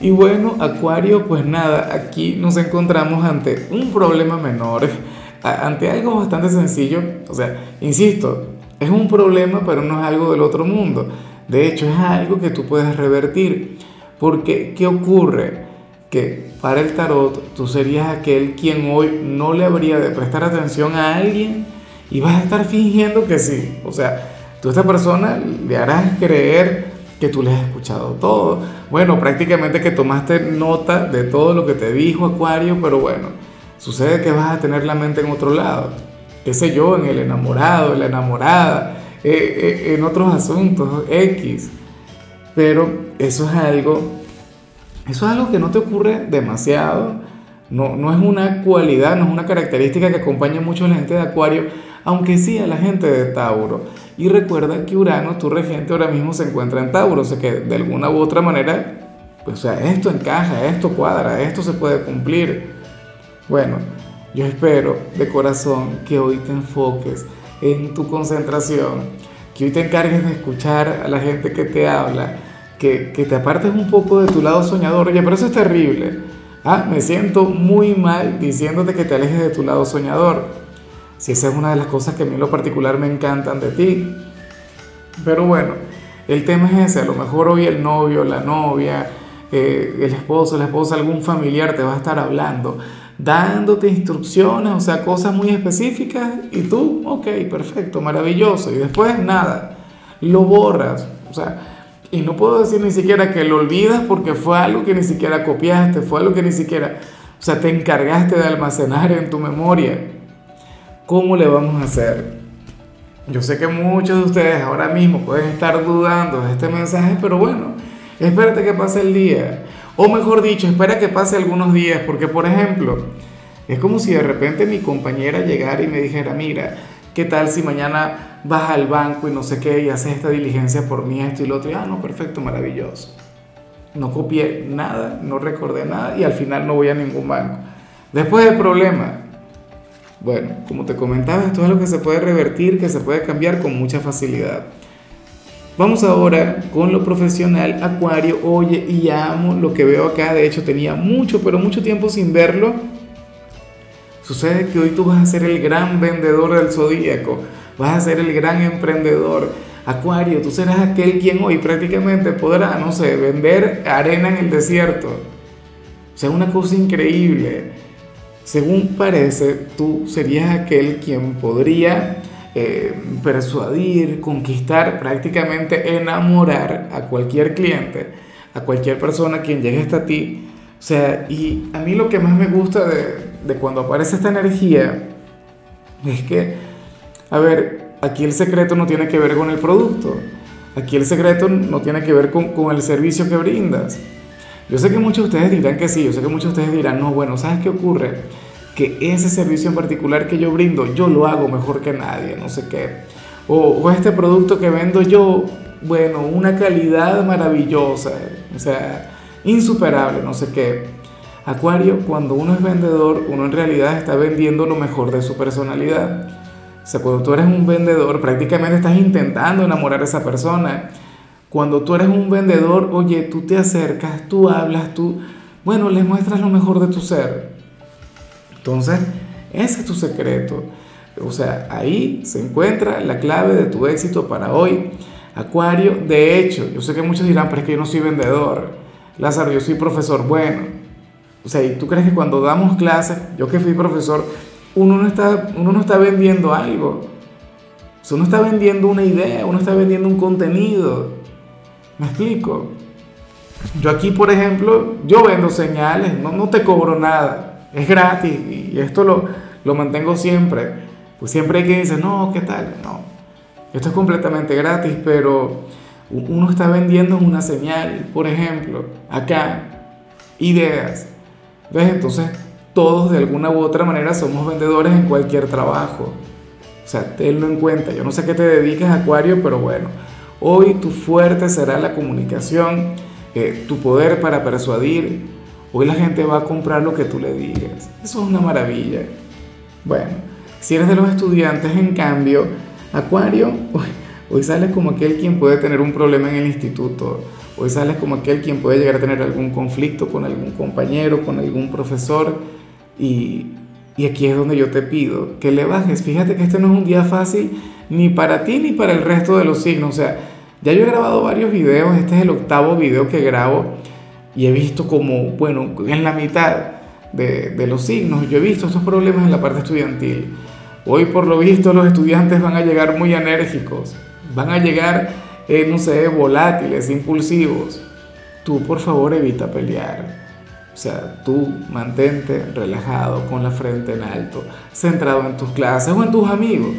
Y bueno, Acuario, pues nada, aquí nos encontramos ante un problema menor, ante algo bastante sencillo. O sea, insisto, es un problema, pero no es algo del otro mundo. De hecho, es algo que tú puedes revertir. Porque, ¿qué ocurre? Que para el tarot tú serías aquel quien hoy no le habría de prestar atención a alguien y vas a estar fingiendo que sí. O sea, tú a esta persona le harás creer que tú le has escuchado todo. Bueno, prácticamente que tomaste nota de todo lo que te dijo Acuario, pero bueno, sucede que vas a tener la mente en otro lado, qué sé yo, en el enamorado, en la enamorada, eh, eh, en otros asuntos, X. Pero eso es algo, eso es algo que no te ocurre demasiado, no, no es una cualidad, no es una característica que acompaña mucho a la gente de Acuario, aunque sí a la gente de Tauro. Y recuerda que Urano, tu regente, ahora mismo se encuentra en Tauro, o sea que de alguna u otra manera, pues, o sea, esto encaja, esto cuadra, esto se puede cumplir. Bueno, yo espero de corazón que hoy te enfoques en tu concentración, que hoy te encargues de escuchar a la gente que te habla, que, que te apartes un poco de tu lado soñador. Oye, pero eso es terrible. Ah, me siento muy mal diciéndote que te alejes de tu lado soñador si esa es una de las cosas que a mí en lo particular me encantan de ti. Pero bueno, el tema es ese, a lo mejor hoy el novio, la novia, eh, el esposo, la esposa, algún familiar te va a estar hablando, dándote instrucciones, o sea, cosas muy específicas, y tú, ok, perfecto, maravilloso, y después nada, lo borras, o sea, y no puedo decir ni siquiera que lo olvidas porque fue algo que ni siquiera copiaste, fue algo que ni siquiera, o sea, te encargaste de almacenar en tu memoria. ¿Cómo le vamos a hacer? Yo sé que muchos de ustedes ahora mismo pueden estar dudando de este mensaje, pero bueno, espérate que pase el día. O mejor dicho, espera que pase algunos días, porque por ejemplo, es como si de repente mi compañera llegara y me dijera, mira, ¿qué tal si mañana vas al banco y no sé qué y haces esta diligencia por mí, esto y lo otro? Y, ah, no, perfecto, maravilloso. No copié nada, no recordé nada y al final no voy a ningún banco. Después del problema, bueno, como te comentaba, esto es algo que se puede revertir, que se puede cambiar con mucha facilidad. Vamos ahora con lo profesional, Acuario. Oye, y amo lo que veo acá. De hecho, tenía mucho, pero mucho tiempo sin verlo. Sucede que hoy tú vas a ser el gran vendedor del zodíaco. Vas a ser el gran emprendedor. Acuario, tú serás aquel quien hoy prácticamente podrá, no sé, vender arena en el desierto. O sea, una cosa increíble. Según parece, tú serías aquel quien podría eh, persuadir, conquistar, prácticamente enamorar a cualquier cliente, a cualquier persona quien llegue hasta ti. O sea, y a mí lo que más me gusta de, de cuando aparece esta energía es que, a ver, aquí el secreto no tiene que ver con el producto, aquí el secreto no tiene que ver con, con el servicio que brindas. Yo sé que muchos de ustedes dirán que sí, yo sé que muchos de ustedes dirán, no, bueno, ¿sabes qué ocurre? Que ese servicio en particular que yo brindo, yo lo hago mejor que nadie, no sé qué. O, o este producto que vendo yo, bueno, una calidad maravillosa, o sea, insuperable, no sé qué. Acuario, cuando uno es vendedor, uno en realidad está vendiendo lo mejor de su personalidad. O sea, cuando tú eres un vendedor, prácticamente estás intentando enamorar a esa persona cuando tú eres un vendedor, oye, tú te acercas, tú hablas, tú, bueno, le muestras lo mejor de tu ser. Entonces, ese es tu secreto. O sea, ahí se encuentra la clave de tu éxito para hoy. Acuario, de hecho, yo sé que muchos dirán, pero es que yo no soy vendedor. Lázaro, yo soy profesor. Bueno, o sea, ¿y tú crees que cuando damos clases, yo que fui profesor, uno no está, uno no está vendiendo algo? O sea, uno está vendiendo una idea, uno está vendiendo un contenido. ¿Me explico? Yo aquí, por ejemplo, yo vendo señales, no, no te cobro nada, es gratis y esto lo, lo mantengo siempre. Pues siempre hay quien dice, no, ¿qué tal? No, esto es completamente gratis, pero uno está vendiendo una señal, por ejemplo, acá, ideas. ¿Ves? Entonces, todos de alguna u otra manera somos vendedores en cualquier trabajo. O sea, tenlo en cuenta. Yo no sé qué te dedicas, Acuario, pero bueno, hoy tu fuerte será la comunicación, eh, tu poder para persuadir. Hoy la gente va a comprar lo que tú le digas. Eso es una maravilla. Bueno, si eres de los estudiantes, en cambio, Acuario, hoy, hoy sales como aquel quien puede tener un problema en el instituto. Hoy sales como aquel quien puede llegar a tener algún conflicto con algún compañero, con algún profesor y, aquí es donde yo te pido que le bajes. Fíjate que este no es un día fácil ni para ti ni para el resto de los signos. O sea, ya yo he grabado varios videos, este es el octavo video que grabo y he visto como, bueno, en la mitad de, los signos, yo he visto estos problemas en la parte estudiantil. Hoy por lo visto los estudiantes van a llegar muy enérgicos, van a llegar, eh, no sé, volátiles, impulsivos. Tú por favor evita pelear. O sea, tú mantente relajado, con la frente en alto, centrado en tus clases o en tus amigos,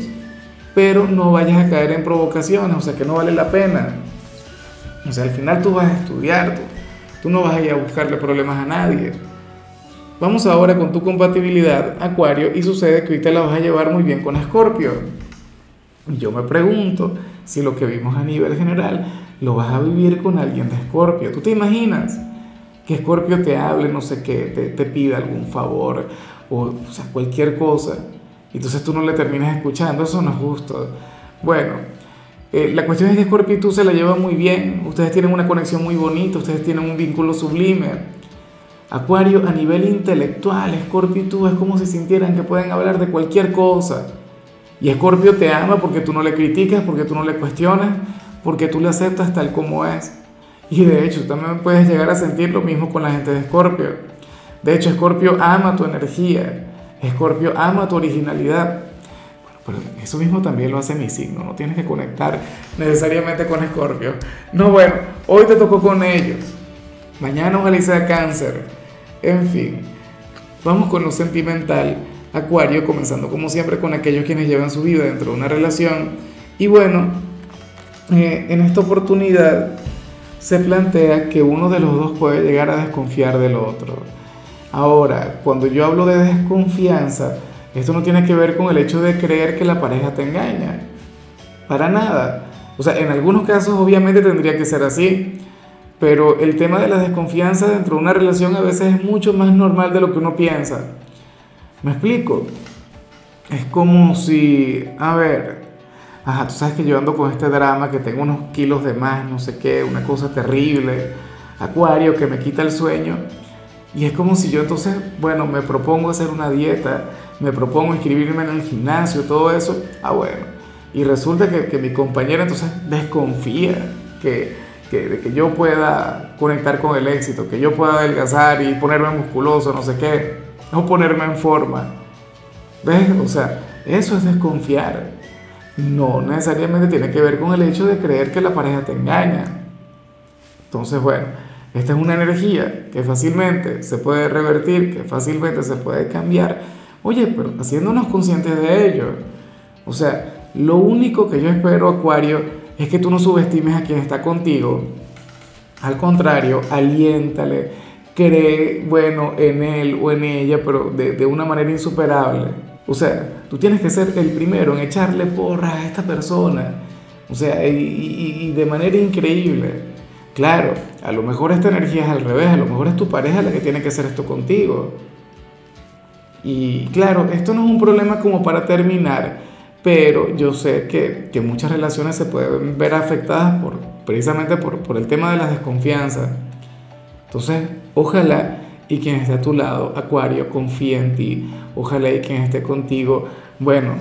pero no vayas a caer en provocaciones, o sea, que no vale la pena. O sea, al final tú vas a estudiar, tú, tú no vas a ir a buscarle problemas a nadie. Vamos ahora con tu compatibilidad, Acuario, y sucede que hoy te la vas a llevar muy bien con Escorpio. Yo me pregunto si lo que vimos a nivel general lo vas a vivir con alguien de Escorpio. ¿Tú te imaginas? que Scorpio te hable, no sé qué, te, te pida algún favor o, o sea, cualquier cosa. Y entonces tú no le terminas escuchando, eso no es justo. Bueno, eh, la cuestión es que Scorpio y tú se la llevan muy bien, ustedes tienen una conexión muy bonita, ustedes tienen un vínculo sublime. Acuario, a nivel intelectual, Scorpio y tú es como si sintieran que pueden hablar de cualquier cosa. Y Scorpio te ama porque tú no le criticas, porque tú no le cuestionas, porque tú le aceptas tal como es. Y de hecho, también puedes llegar a sentir lo mismo con la gente de Escorpio. De hecho, Escorpio ama tu energía. Escorpio ama tu originalidad. Bueno, pero eso mismo también lo hace mi signo. No tienes que conectar necesariamente con Escorpio. No, bueno, hoy te tocó con ellos. Mañana ojalá sea cáncer. En fin, vamos con lo sentimental. Acuario, comenzando como siempre con aquellos quienes llevan su vida dentro de una relación. Y bueno, eh, en esta oportunidad se plantea que uno de los dos puede llegar a desconfiar del otro. Ahora, cuando yo hablo de desconfianza, esto no tiene que ver con el hecho de creer que la pareja te engaña. Para nada. O sea, en algunos casos obviamente tendría que ser así, pero el tema de la desconfianza dentro de una relación a veces es mucho más normal de lo que uno piensa. ¿Me explico? Es como si, a ver, ajá, tú sabes que yo ando con este drama, que tengo unos kilos de más, no sé qué, una cosa terrible, acuario que me quita el sueño. Y es como si yo entonces, bueno, me propongo hacer una dieta, me propongo inscribirme en el gimnasio, todo eso. Ah, bueno. Y resulta que, que mi compañera entonces desconfía que, que, de que yo pueda conectar con el éxito, que yo pueda adelgazar y ponerme musculoso, no sé qué, o ponerme en forma. ¿Ves? O sea, eso es desconfiar no necesariamente tiene que ver con el hecho de creer que la pareja te engaña. Entonces, bueno, esta es una energía que fácilmente se puede revertir, que fácilmente se puede cambiar. Oye, pero haciéndonos conscientes de ello. O sea, lo único que yo espero, Acuario, es que tú no subestimes a quien está contigo. Al contrario, aliéntale, cree, bueno, en él o en ella, pero de, de una manera insuperable. O sea, tú tienes que ser el primero en echarle porra a esta persona. O sea, y, de manera increíble. Claro, a lo mejor esta energía es al revés, a lo mejor es tu pareja la que tiene que hacer esto contigo. Y claro, esto no es un problema como para terminar, pero yo sé que, que muchas relaciones se pueden ver afectadas por, precisamente por, por el tema de la desconfianza. Entonces, ojalá y quien esté a tu lado, Acuario, confía en ti. Ojalá y quien esté contigo, bueno,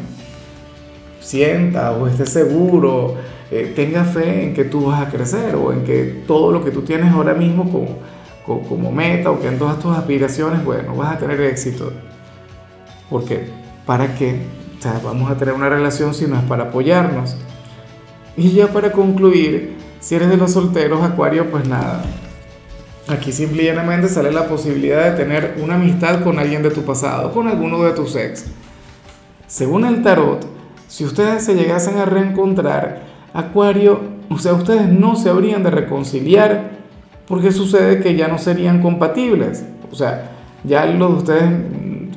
sienta o esté seguro, eh, tenga fe en que tú vas a crecer o en que todo lo que tú tienes ahora mismo como, como, meta o que en todas tus aspiraciones, bueno, vas a tener éxito. Porque, ¿para qué? O sea, vamos a tener una relación si no es para apoyarnos. Y ya para concluir, si eres de los solteros, Acuario, pues nada, Aquí simplemente sale la posibilidad de tener una amistad con alguien de tu pasado, con alguno de tus ex. Según el tarot, si ustedes se llegasen a reencontrar, Acuario, o sea, ustedes no se habrían de reconciliar porque sucede que ya no serían compatibles. O sea, ya los de ustedes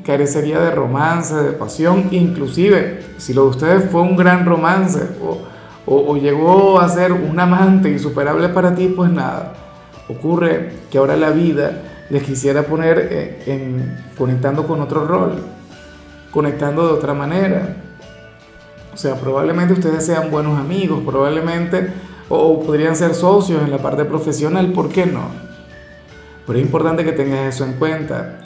carecería de romance, de pasión, inclusive si lo de ustedes fue un gran romance o, o, llegó a ser un amante insuperable para ti, pues nada, ocurre que ahora la vida les quisiera poner eh, en, conectando con otro rol, conectando de otra manera. O sea, probablemente ustedes sean buenos amigos, probablemente, o podrían ser socios en la parte profesional, ¿por qué no? Pero es importante que tengas eso en cuenta.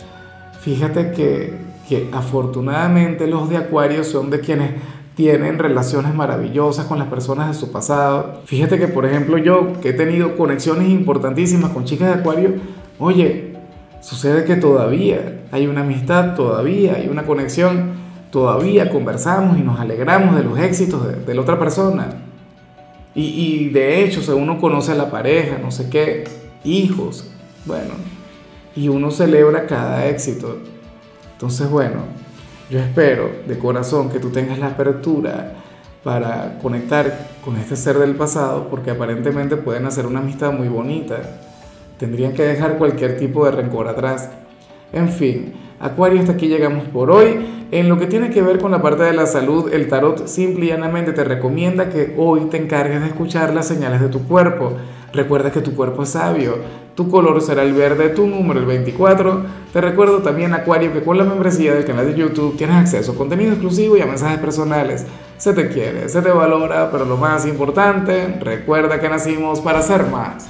Fíjate que, que afortunadamente los de Acuario son de quienes tienen relaciones maravillosas con las personas de su pasado. Fíjate que, por ejemplo, yo que he tenido conexiones importantísimas con chicas de Acuario, oye, sucede que todavía hay una amistad, todavía hay una conexión, todavía conversamos y nos alegramos de los éxitos de, la otra persona. Y, de hecho, si uno conoce a la pareja, no sé qué, hijos, bueno, y uno celebra cada éxito. Entonces, bueno, yo espero de corazón que tú tengas la apertura para conectar con este ser del pasado porque aparentemente pueden hacer una amistad muy bonita. Tendrían que dejar cualquier tipo de rencor atrás. En fin, Acuario, hasta aquí llegamos por hoy. En lo que tiene que ver con la parte de la salud, el tarot simple y llanamente te recomienda que hoy te encargues de escuchar las señales de tu cuerpo. Recuerda que tu cuerpo es sabio, tu color será el verde, tu número el 24. Te recuerdo también, Acuario, que con la membresía del canal de YouTube tienes acceso a contenido exclusivo y a mensajes personales. Se te quiere, se te valora, pero lo más importante, recuerda que nacimos para ser más.